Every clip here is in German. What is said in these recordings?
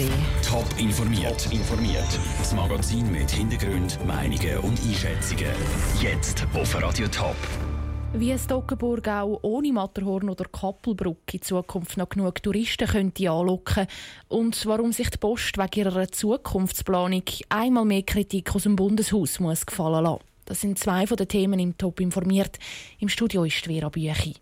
gesehen. Top informiert. Top informiert. Das Magazin mit Hintergrund, Meinungen und Einschätzungen. Jetzt auf Radio Top. Wie es Toggenburg auch ohne Matterhorn oder Kappelbrücke in Zukunft noch genug Touristen könnte anlocken und warum sich die Post wegen ihrer Zukunftsplanung einmal mehr Kritik aus dem Bundeshaus muss gefallen lassen. Das sind zwei von den Themen im Top informiert. Im Studio ist Vera Büchi.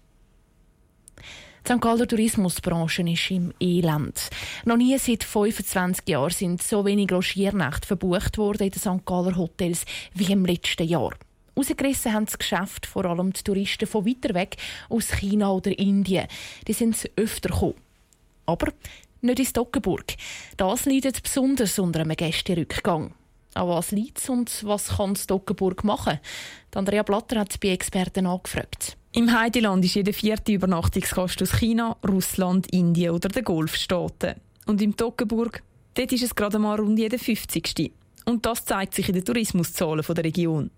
Die St. Galler Tourismusbranche ist im Elend. Noch nie seit 25 Jahren sind so wenig Logiernächte verbucht worden in den St. Galler Hotels wie im letzten Jahr. Rausgerissen haben das Geschäft vor allem die Touristen von weiter weg aus China oder Indien. Die sind öfter gekommen. Aber nicht in Stockenburg. Das leidet besonders unter einem Gästerückgang. An was liegt es und was kann Stockenburg machen? Andrea Blatter hat bei Experten angefragt. Im Heideland ist jede vierte Übernachtungsgast aus China, Russland, Indien oder den Golfstaaten. Und im Toggenburg, dort ist es gerade mal rund jeder 50. Und das zeigt sich in den Tourismuszahlen der Region.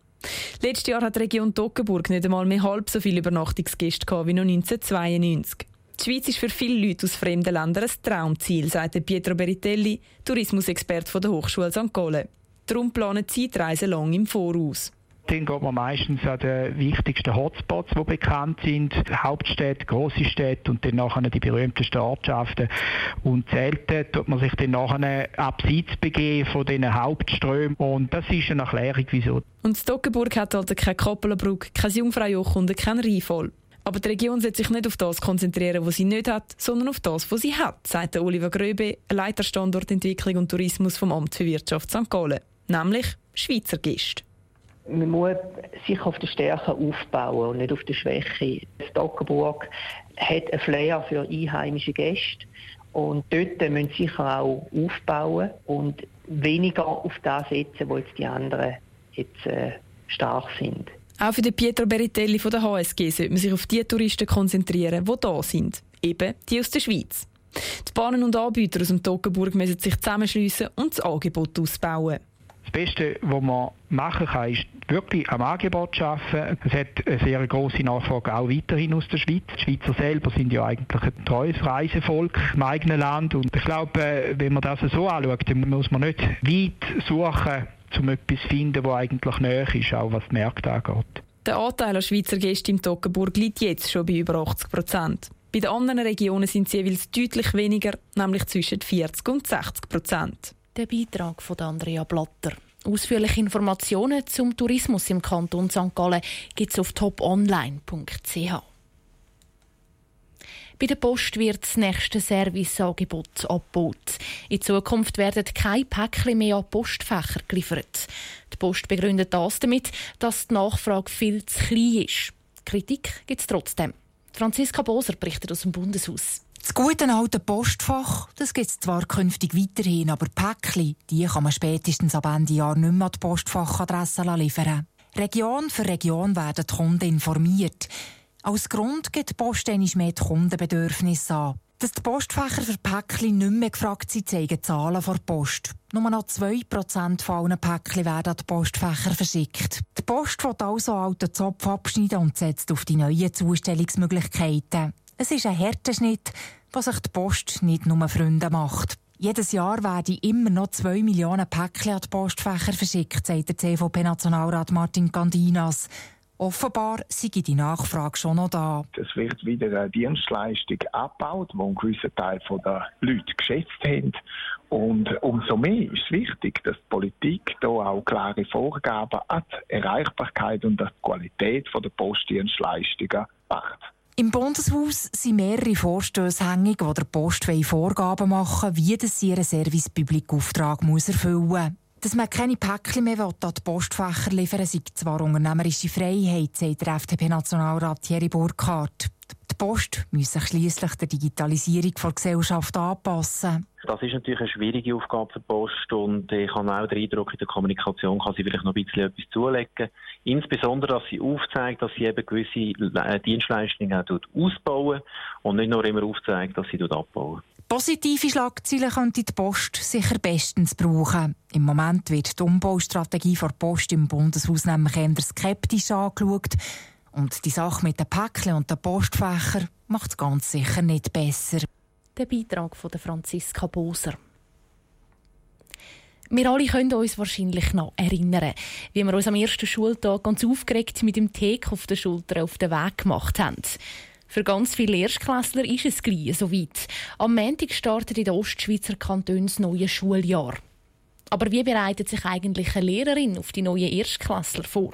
Letztes Jahr hat die Region Toggenburg nicht einmal mehr halb so viele Übernachtungsgäste gehabt wie noch 1992. Die Schweiz ist für viele Leute aus fremden Ländern ein Traumziel, sagt Pietro Beritelli, Tourismusexperte der Hochschule St. Gallen. Darum planen Zeitreisen lang im Voraus. Dann geht man meistens an die wichtigsten Hotspots, die bekannt sind, Hauptstädte, grosse Städte und dann nachher die berühmtesten Ortschaften. Und selten tut man sich dann nachher abseits begeben von diesen Hauptströmen. Und das ist eine Erklärung, wieso. Und Stockenburg hat also keine Kappelenbrücke, kein Jungfraujoch und kein Rheinfall. Aber die Region sollte sich nicht auf das konzentrieren, was sie nicht hat, sondern auf das, was sie hat, sagt Oliver Gröbe, Leiter Standortentwicklung und Tourismus vom Amt für Wirtschaft St. Gallen. Nämlich Schweizer Gäste man muss sich auf die Stärke aufbauen und nicht auf die Schwäche. Stockenburg hat ein Flair für einheimische Gäste und dort müssen sie sicher auch aufbauen und weniger auf das setzen, wo jetzt die anderen jetzt, äh, stark sind. Auch für den Pietro Beritelli von der HSG sollte man sich auf die Touristen konzentrieren, die da sind. Eben die aus der Schweiz. Die Bahnen und Anbieter aus dem Toggenburg müssen sich zusammenschliessen und das Angebot ausbauen. Das Beste, was man machen kann, ist wirklich am Angebot arbeiten. Es hat eine sehr grosse Nachfrage auch weiterhin aus der Schweiz. Die Schweizer selber sind ja eigentlich ein treues Reisevolk im eigenen Land. Und ich glaube, wenn man das so anschaut, dann muss man nicht weit suchen, um etwas zu finden, das eigentlich näher ist, auch was die Märkte angeht. Der Anteil an Schweizer Gästen im Toggenburg liegt jetzt schon bei über 80 Prozent. Bei den anderen Regionen sind sie jeweils deutlich weniger, nämlich zwischen 40 und 60 Prozent. Der Beitrag von Andrea Blatter. Ausführliche Informationen zum Tourismus im Kanton St. Gallen gibt es auf toponline.ch. Bei der Post wird das nächste Serviceangebot abgebaut. In Zukunft werden keine Päckchen mehr an Postfächer geliefert. Die Post begründet das damit, dass die Nachfrage viel zu klein ist. Kritik gibt es trotzdem. Franziska Boser berichtet aus dem Bundeshaus. Das gute alte Postfach, das gibt es zwar künftig weiterhin, aber Päckchen, die kann man spätestens ab Ende Jahr nicht mehr an die Postfachadresse liefern. Region für Region werden die Kunden informiert. Als Grund gibt die Post mehr die Kundenbedürfnisse an. Dass die Postfächer für Päckchen nicht mehr gefragt sind, zeigen Zahlen vor Post. Nur noch 2% von allen Päckchen werden an die Postfächer verschickt. Die Post will also alten Zopf abschneiden und setzt auf die neuen Zustellungsmöglichkeiten. Es ist ein harter Schnitt, was sich die Post nicht nur Freunde macht. Jedes Jahr werden immer noch zwei Millionen Päckchen an die Postfächer verschickt, sagt der CVP-Nationalrat Martin Candinas. Offenbar sei die Nachfrage schon noch da. Es wird wieder eine Dienstleistung abgebaut, die ein gewisser Teil der Leute geschätzt haben. Und umso mehr ist es wichtig, dass die Politik hier auch klare Vorgaben an die Erreichbarkeit und an die Qualität der Postdienstleistungen macht. Im Bundeshaus sind mehrere Vorstöße hängig, die der Post Vorgaben machen wie das sie ihren Service-Public-Auftrag erfüllen muss. Dass man keine Päckchen mehr an die Postfächer liefern sei zwar unternehmerische Freiheit, sagt der FDP-Nationalrat Thierry Burkhardt. Die Post muss sich schliesslich der Digitalisierung der Gesellschaft anpassen. Das ist natürlich eine schwierige Aufgabe für die Post und ich habe auch den Eindruck, in der Kommunikation kann sie vielleicht noch ein bisschen etwas zulegen. Insbesondere, dass sie aufzeigt, dass sie eben gewisse äh, Dienstleistungen ausbauen und nicht nur immer aufzeigt, dass sie abbauen. Positive Schlagzeilen könnte die Post sicher bestens brauchen. Im Moment wird die Umbaustrategie der Post im Bundeshaus nämlich eher skeptisch angeschaut. Und die Sache mit den Päckchen und den Postfächern macht es ganz sicher nicht besser. Der Beitrag von Franziska Boser. Wir alle können uns wahrscheinlich noch erinnern, wie wir uns am ersten Schultag ganz aufgeregt mit dem Tee auf der Schulter auf den Weg gemacht haben. Für ganz viele Erstklässler ist es gleich so weit. Am Montag startet in den Ostschweizer Kantonen das neue Schuljahr. Aber wie bereitet sich eigentlich eine Lehrerin auf die neuen Erstklässler vor?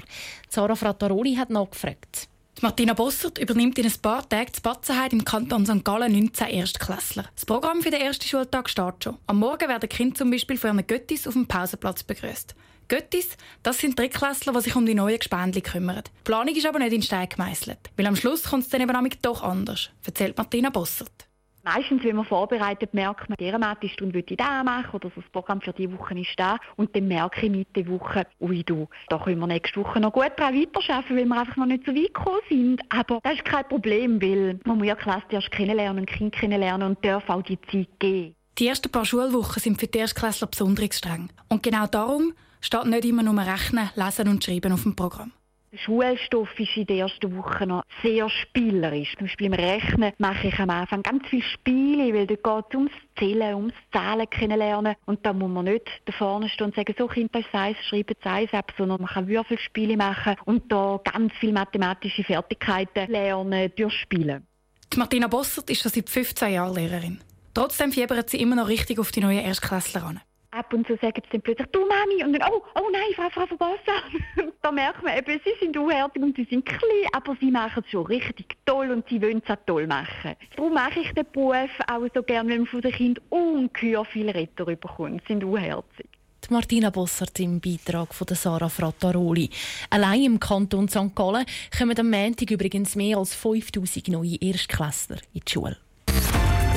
Sarah Frattaroli hat nachgefragt. Martina Bossert übernimmt in ein paar Tagen die Batzenheit im Kanton St. Gallen 19 Erstklässler. Das Programm für den ersten Schultag steht schon. Am Morgen werden Kinder zum Beispiel von ihren Göttis auf dem Pausenplatz begrüßt. Göttis, das sind Drittklässler, die sich um die neuen Gespendli kümmern. Die Planung ist aber nicht in Stein gemeißelt. Weil am Schluss kommt es dann eben doch anders, erzählt Martina Bossert. Meistens, wenn man vorbereitet, merkt man, dieser Stunde würde ich das machen oder das Programm für diese Woche ist da. Und dann merke ich mit der Woche, ui du, da können wir nächste Woche noch gut daran weiterarbeiten, weil wir einfach noch nicht so weit gekommen sind. Aber das ist kein Problem, weil man muss ja Klasse erst kennenlernen, Kind kennenlernen und darf auch die Zeit geben. Die ersten paar Schulwochen sind für die Erstklässler besonders streng. Und genau darum steht nicht immer nur Rechnen, Lesen und Schreiben auf dem Programm. Schulstoff ist in der ersten Woche noch sehr spielerisch. Zum Beispiel im Rechnen mache ich am Anfang ganz viele Spiele, weil dort geht es ums Zählen, ums Zahlen kennenlernen. Und da muss man nicht da vorne stehen und sagen, so Kind, das ist eins, schreiben das eins ab, sondern man kann Würfelspiele machen und da ganz viele mathematische Fertigkeiten lernen durch Spielen. Die Martina Bossert ist schon seit 15 Jahren Lehrerin. Trotzdem fiebert sie immer noch richtig auf die neuen Erstklässler an ab und zu sagen sie dann plötzlich, du Mami, und dann, oh, oh nein, Frau, Frau Verbassa. da merkt man eben, sie sind unhärtig und sie sind klein, aber sie machen es schon richtig toll und sie wollen es auch toll machen. Darum mache ich den Beruf auch so gerne, wenn man von den Kindern ungeheuer viel Retter bekommt. Sie sind unherzig. Martina Bossert im Beitrag von Sarah Frattaroli. Allein im Kanton St. Gallen kommen am Montag übrigens mehr als 5000 neue Erstklässler in die Schule.